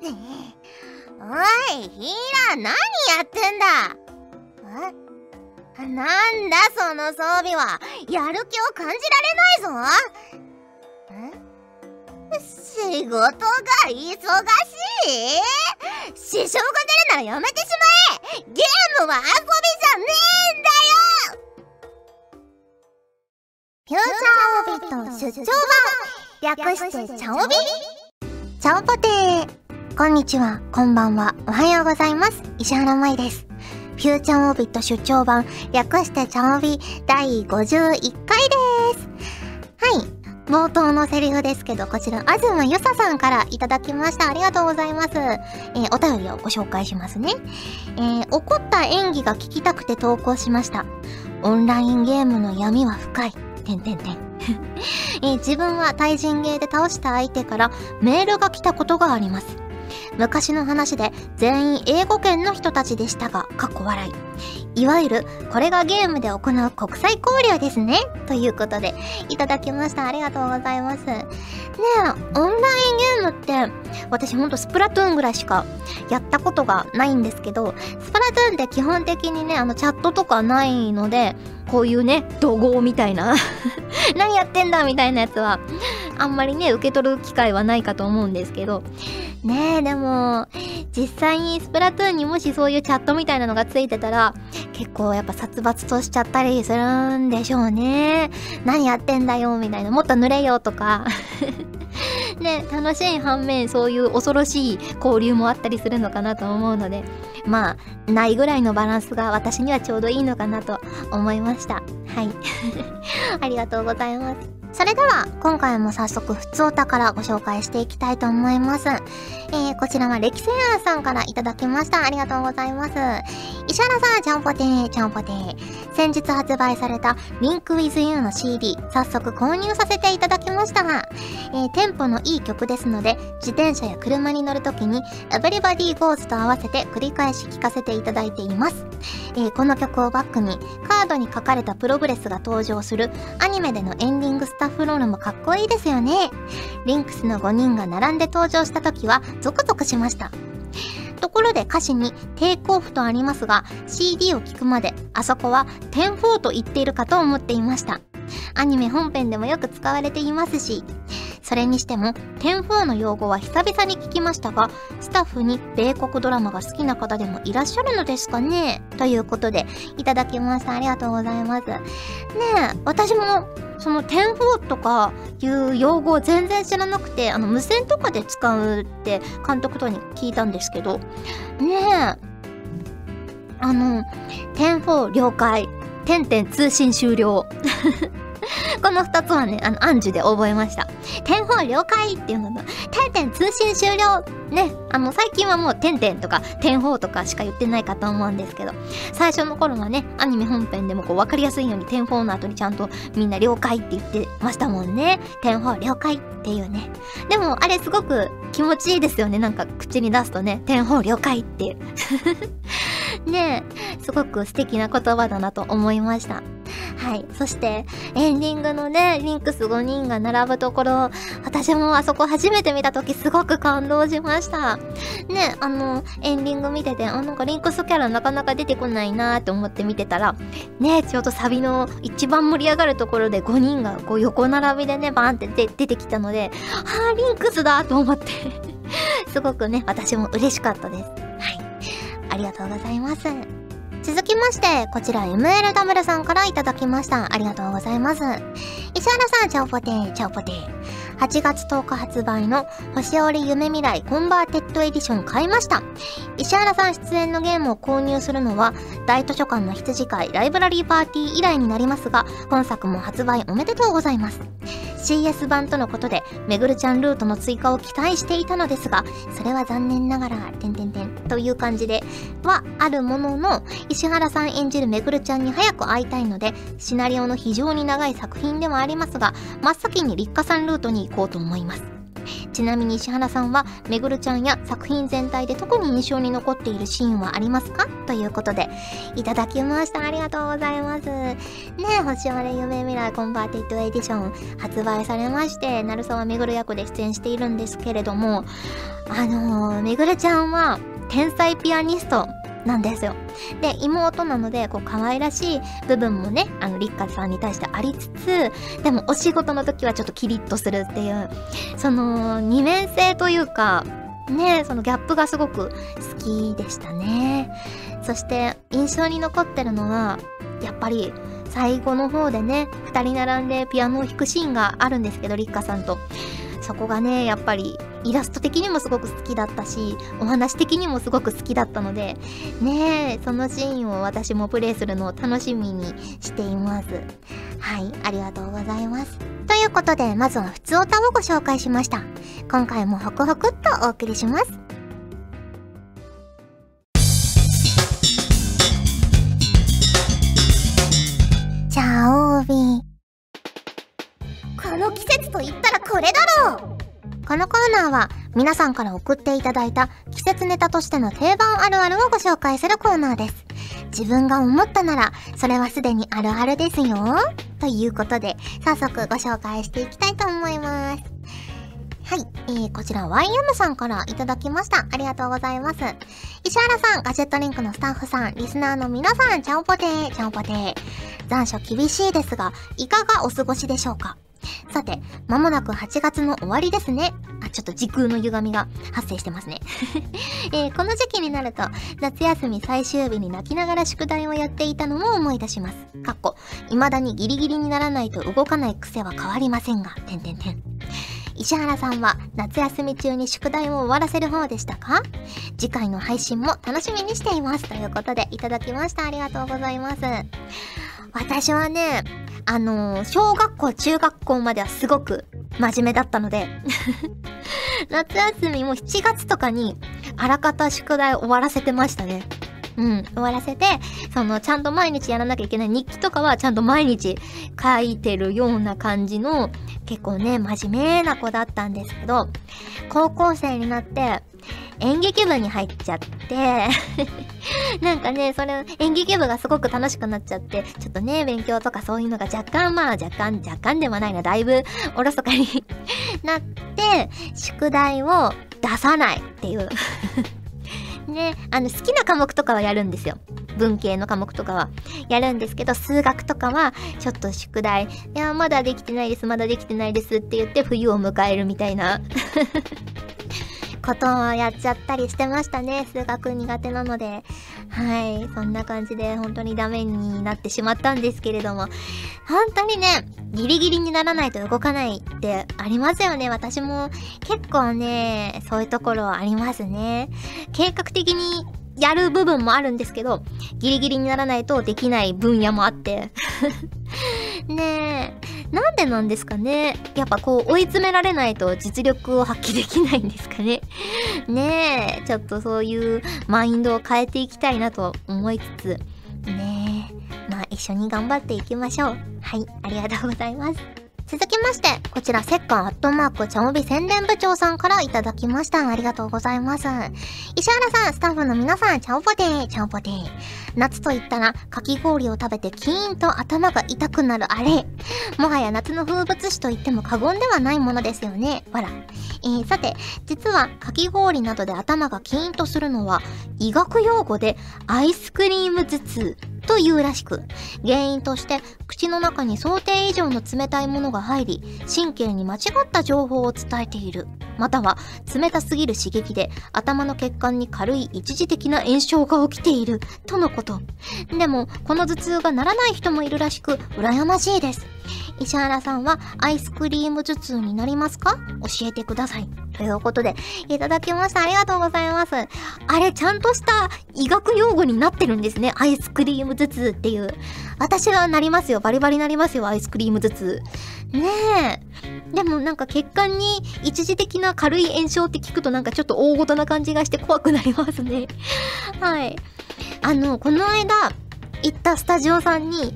おいヒーラ何やってんだ？え？なんだその装備は？やる気を感じられないぞ。え？仕事が忙しい？支障が出るならやめてしまえ。ゲームは遊びじゃねえんだよ。フューチャーオビット出張版。略してチャオビ。チャオポテーこんにちは、こんばんは、おはようございます。石原舞です。フューチャーオービット出張版略してチャオビ第51回です。はい。冒頭のセリフですけど、こちら、あずまゆささんからいただきました。ありがとうございます。えーお便りをご紹介しますね。えー怒った演技が聞きたくて投稿しました。オンラインゲームの闇は深い。てんてんてん。えー自分は対人ゲーで倒した相手からメールが来たことがあります。昔の話で全員英語圏の人たちでしたが、かっこ笑い。いわゆる、これがゲームで行う国際交流ですね。ということで、いただきました。ありがとうございます。ねえ、オンラインゲームって、私ほんとスプラトゥーンぐらいしかやったことがないんですけど、スプラトゥーンって基本的にね、あのチャットとかないので、こういうね、怒号みたいな、何やってんだみたいなやつは、あんまりね、受け取る機会はないかと思うんですけど、ねえ、でも、実際にスプラトゥーンにもしそういうチャットみたいなのがついてたら、結構やっぱ殺伐としちゃったりするんでしょうね。何やってんだよ、みたいな。もっと濡れよ、とか。ね、楽しい反面、そういう恐ろしい交流もあったりするのかなと思うので、まあ、ないぐらいのバランスが私にはちょうどいいのかなと思いました。はい。ありがとうございます。それでは、今回も早速、ふつおたからご紹介していきたいと思います。えー、こちらは、歴戦庵さんからいただきました。ありがとうございます。石原さん、ちゃんぽてー、ちゃんぽてー。先日発売された、リンク with you の CD、早速購入させていただきました。えー、テンポのいい曲ですので、自転車や車に乗るときに、Everybody Goes と合わせて繰り返し聴かせていただいています。えーこの曲をバックに、カードに書かれたプログレスが登場するアニメでのエンディングスタッフロールもかっこいいですよね。リンクスの5人が並んで登場した時はゾクゾクしました。ところで歌詞にテイクオフとありますが CD を聴くまであそこはテンフォーと言っているかと思っていました。アニメ本編でもよく使われていますし、それにしても10-4の用語は久々に聞きましたが、スタッフに米国ドラマが好きな方でもいらっしゃるのですかね？ということでいただきました。ありがとうございます。ねえ、私もその10-4とかいう用語を全然知らなくて、あの無線とかで使うって監督とに聞いたんですけど、ねえ、あの、10-4了解、点々通信終了。この二つはね、あの、暗示で覚えました。点4了解っていうのと、点々通信終了ね、あの、最近はもう点々とか点4とかしか言ってないかと思うんですけど、最初の頃はね、アニメ本編でもこう分かりやすいように点4の後にちゃんとみんな了解って言ってましたもんね。点4了解っていうね。でも、あれすごく気持ちいいですよね。なんか口に出すとね、点4了解っていう。ねえ、すごく素敵な言葉だなと思いました。はい。そして、エンディングのね、リンクス5人が並ぶところ、私もあそこ初めて見た時すごく感動しました。ね、あの、エンディング見てて、あ、なんかリンクスキャラなかなか出てこないなーって思って見てたら、ね、ちょうどサビの一番盛り上がるところで5人がこう横並びでね、バーンって出出てきたので、あー、リンクスだと思って、すごくね、私も嬉しかったです。ありがとうございます。続きまして、こちら MLW さんからいただきました。ありがとうございます。石原さん、チャオポテー、チャオポテー。8月10日発売の星織ユメミライ Converted Edition 買いました。石原さん出演のゲームを購入するのは大図書館の羊飼いライブラリーパーティー以来になりますが、本作も発売おめでとうございます。CS 版とのことで、めぐるちゃんルートの追加を期待していたのですが、それは残念ながら、てんてんてんという感じで、はあるものの、石原さん演じるめぐるちゃんに早く会いたいので、シナリオの非常に長い作品ではありますが、真っ先に立花さんルートに行こうと思います。ちなみに石原さんはめぐるちゃんや作品全体で特に印象に残っているシーンはありますか？ということでいただきました。ありがとうございます。ねえ星織ユメミライ Converted Edition 発売されまして鳴沢めぐる役で出演しているんですけれどもあのー、めぐるちゃんは天才ピアニストなんですよ。で、妹なので、こう、可愛らしい部分もね、あの、立花さんに対してありつつ、でも、お仕事の時はちょっとキリッとするっていう、その、二面性というか、ね、そのギャップがすごく好きでしたね。そして、印象に残ってるのは、やっぱり、最後の方でね、二人並んでピアノを弾くシーンがあるんですけど、立花さんと。そこがね、やっぱりイラスト的にもすごく好きだったし、お話的にもすごく好きだったので、ねえそのシーンを私もプレイするのを楽しみにしています。はい、ありがとうございます。ということで、まずは普通歌をご紹介しました。今回もホクホクっとお送りします。この季節と言ったらこれだろうこのコーナーは皆さんから送っていただいた季節ネタとしての定番あるあるをご紹介するコーナーです。自分が思ったなら、それはすでにあるあるですよ。ということで、早速ご紹介していきたいと思います。はい、えー、こちら YM さんからいただきました。ありがとうございます。石原さん、ガジェットリンクのスタッフさん、リスナーの皆さん、ちゃんぽてー、ちゃんぽてー。残暑厳しいですが、いかがお過ごしでしょうか？さて、まもなく8月の終わりですね。あ、ちょっと時空の歪みが発生してますね。えー、この時期になると、夏休み最終日に泣きながら宿題をやっていたのも思い出します。かっこ、未だにギリギリにならないと動かない癖は変わりませんが、てんてんてん。石原さんは夏休み中に宿題を終わらせる方でしたか？次回の配信も楽しみにしています。ということでいただきました。ありがとうございます。私はね、あのー、小学校、中学校まではすごく真面目だったので 夏休みも7月とかに、あらかた宿題終わらせてましたね。うん、終わらせて、その、ちゃんと毎日やらなきゃいけない日記とかはちゃんと毎日書いてるような感じの、結構ね、真面目な子だったんですけど、高校生になって、演劇部に入っちゃって なんかね、それ、演劇部がすごく楽しくなっちゃって、ちょっとね、勉強とかそういうのが若干、まあ若干、若干ではないな、だいぶおろそかに なって、宿題を出さないっていう。ね、あの、好きな科目とかはやるんですよ。文系の科目とかは。やるんですけど、数学とかは、ちょっと宿題、いや、まだできてないです、まだできてないですって言って冬を迎えるみたいな。ことをやっちゃったりしてましたね。数学苦手なので。はい。そんな感じで本当にダメになってしまったんですけれども。本当にね、ギリギリにならないと動かないってありますよね。私も結構ね、そういうところありますね。計画的にやる部分もあるんですけど、ギリギリにならないとできない分野もあって ねえ、なんでなんですかねやっぱこう追い詰められないと実力を発揮できないんですかね ねえ、ちょっとそういうマインドを変えていきたいなと思いつつ、ねえ、まあ一緒に頑張っていきましょう。はい、ありがとうございます。続きまして、こちら、セッカーアットマーク、チャモビ宣伝部長さんからいただきました。ありがとうございます。石原さん、スタッフの皆さん、チャオポテー、チャオポテー。夏と言ったら、かき氷を食べてキーンと頭が痛くなるあれ。もはや夏の風物詩と言っても過言ではないものですよね。わら。えー、さて、実は、かき氷などで頭がキーンとするのは、医学用語で、アイスクリーム頭痛。というらしく、原因として口の中に想定以上の冷たいものが入り、神経に間違った情報を伝えている。または、冷たすぎる刺激で頭の血管に軽い一時的な炎症が起きている。とのこと。でも、この頭痛がならない人もいるらしく、羨ましいです。石原さんはアイスクリーム頭痛になりますか？教えてください。ということで、いただきました。ありがとうございます。あれ、ちゃんとした医学用語になってるんですね。アイスクリーム頭痛っていう。私はなりますよ。バリバリなりますよ。アイスクリーム頭痛。ねえ。でもなんか血管に一時的な軽い炎症って聞くとなんかちょっと大ごとな感じがして怖くなりますね。はい。あの、この間、行ったスタジオさんに、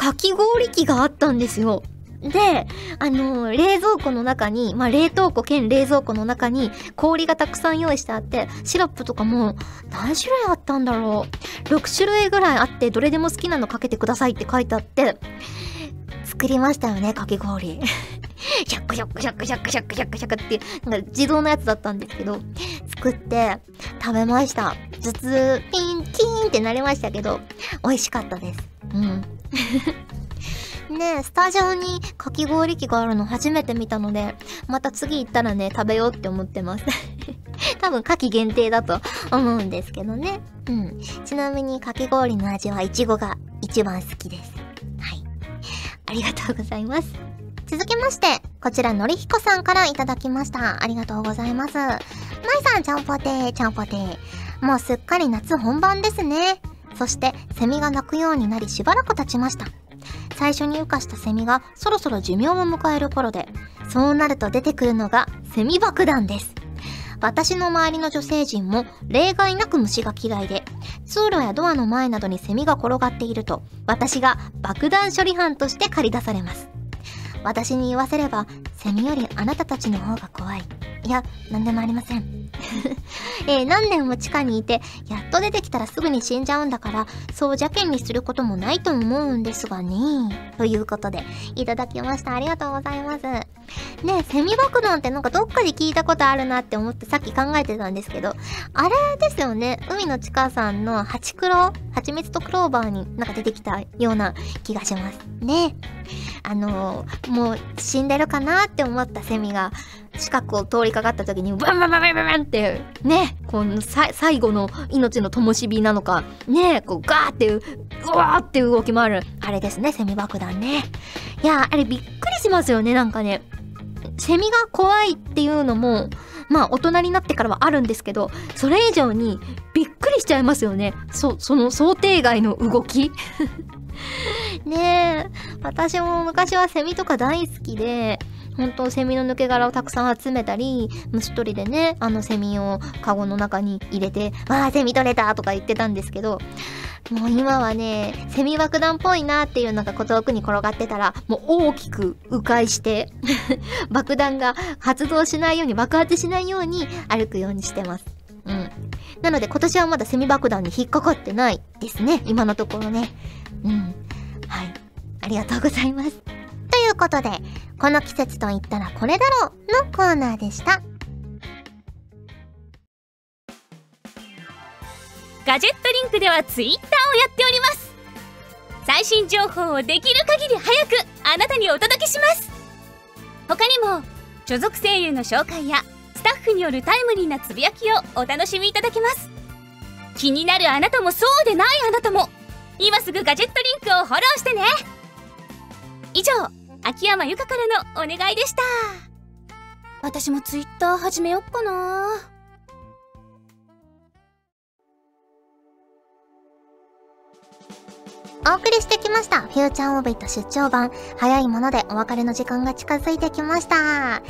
かき氷機があったんですよ。で、あのー、冷蔵庫の中に、まあ、冷凍庫兼冷蔵庫の中に氷がたくさん用意してあって、シロップとかも何種類あったんだろう。6種類ぐらいあって、どれでも好きなのかけてくださいって書いてあって、作りましたよね、かき氷。シャックシャックシャックシャックシャックシャックシャックって、なんか自動のやつだったんですけど、作って食べました。頭痛、ピン、キーンってなりましたけど、美味しかったです。うん。ねえスタジオにかき氷機があるの初めて見たので、また次行ったらね、食べようって思ってます。多分、夏季限定だと思うんですけどね。うん。ちなみに、かき氷の味はイチゴが一番好きです。はい。ありがとうございます。続きまして、こちら、のりひこさんからいただきました。ありがとうございます。まいさん、ちゃんぽてー、ちゃんぽてー。もうすっかり夏本番ですね。そして、セミが鳴くようになりしばらく経ちました。最初に羽化したセミがそろそろ寿命を迎える頃で、そうなると出てくるのがセミ爆弾です。私の周りの女性陣も例外なく虫が嫌いで、通路やドアの前などにセミが転がっていると、私が爆弾処理班として駆り出されます。私に言わせれば、セミよりあなたたちの方が怖い。いや、なんでもありません。えー、何年も地下にいて、やっと出てきたらすぐに死んじゃうんだから、そう邪険にすることもないと思うんですがね。ということで、いただきました。ありがとうございます。ねセミ爆弾ってなんかどっかで聞いたことあるなって思ってさっき考えてたんですけど、あれですよね。海の地下さんのハチクロ蜂蜜とクローバーになんか出てきたような気がします。ねあのー、もう死んでるかなって思ったセミが、近くを通りかかった時に、バンバンバンバンバンって、ね、この最後の命の灯火なのか、ね、こうガーってう、わーって動き回る。あれですね、セミ爆弾ね。いやあれびっくりしますよね、なんかね。セミが怖いっていうのも、まあ大人になってからはあるんですけど、それ以上にびっくりしちゃいますよね。そ、その想定外の動き ねえ、私も昔はセミとか大好きで、本当セミの抜け殻をたくさん集めたり、虫取りでね、あのセミをカゴの中に入れて、わあ、セミ取れたとか言ってたんですけど、もう今はね、セミ爆弾っぽいなっていうのが遠くに転がってたら、もう大きく迂回して 爆弾が発動しないように、爆発しないように歩くようにしてます。うん。なので今年はまだセミ爆弾に引っかかってないですね。今のところね。うん。はい。ありがとうございます。ということで、この季節と言ったらこれだろうのコーナーでした。ガジェットリンクではツイッターをやっております。最新情報をできる限り早くあなたにお届けします。他にも所属声優の紹介やスタッフによるタイムリーなつぶやきをお楽しみいただけます。気になるあなたもそうでないあなたも今すぐガジェットリンクをフォローしてね。以上秋山由香からのお願いでした私もツイッター始めよっかなお送りしてきました。フューチャーオービット出張版。早いものでお別れの時間が近づいてきました。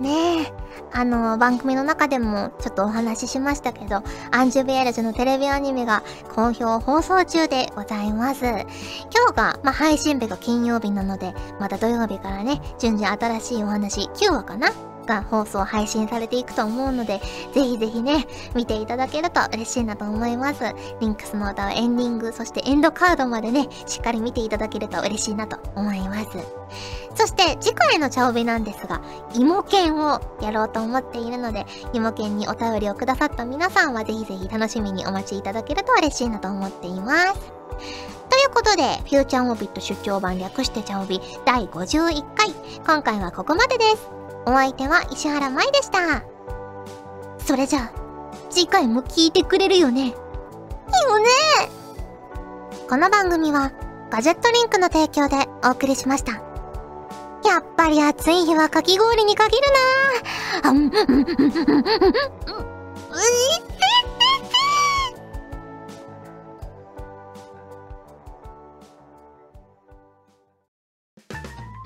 ねえ。あの、番組の中でもちょっとお話ししましたけど、アンジュビエルズのテレビアニメが好評放送中でございます。今日が、まあ、配信日が金曜日なので、また土曜日からね、順次新しいお話、9話かなが放送配信されていくと思うので、ぜひぜひね、見ていただけると嬉しいなと思います。リンクスの歌はエンディング、そしてエンドカードまでね、しっかり見ていただけると嬉しいなと思います。そして次回の茶帯なんですが、芋犬をやろうと思っているので、芋犬にお便りをくださった皆さんはぜひぜひ楽しみにお待ちいただけると嬉しいなと思っています。ということで、フューチャーオビット出張版略して茶帯第51回、今回はここまでです。お相手は石原舞でした。それじゃあ、次回も聞いてくれるよね？いいよねこの番組は、ガジェットリンクの提供でお送りしました。やっぱり暑い日はかき氷に限るなぁ。あん、うん、うん、うん、うん、うん、うん、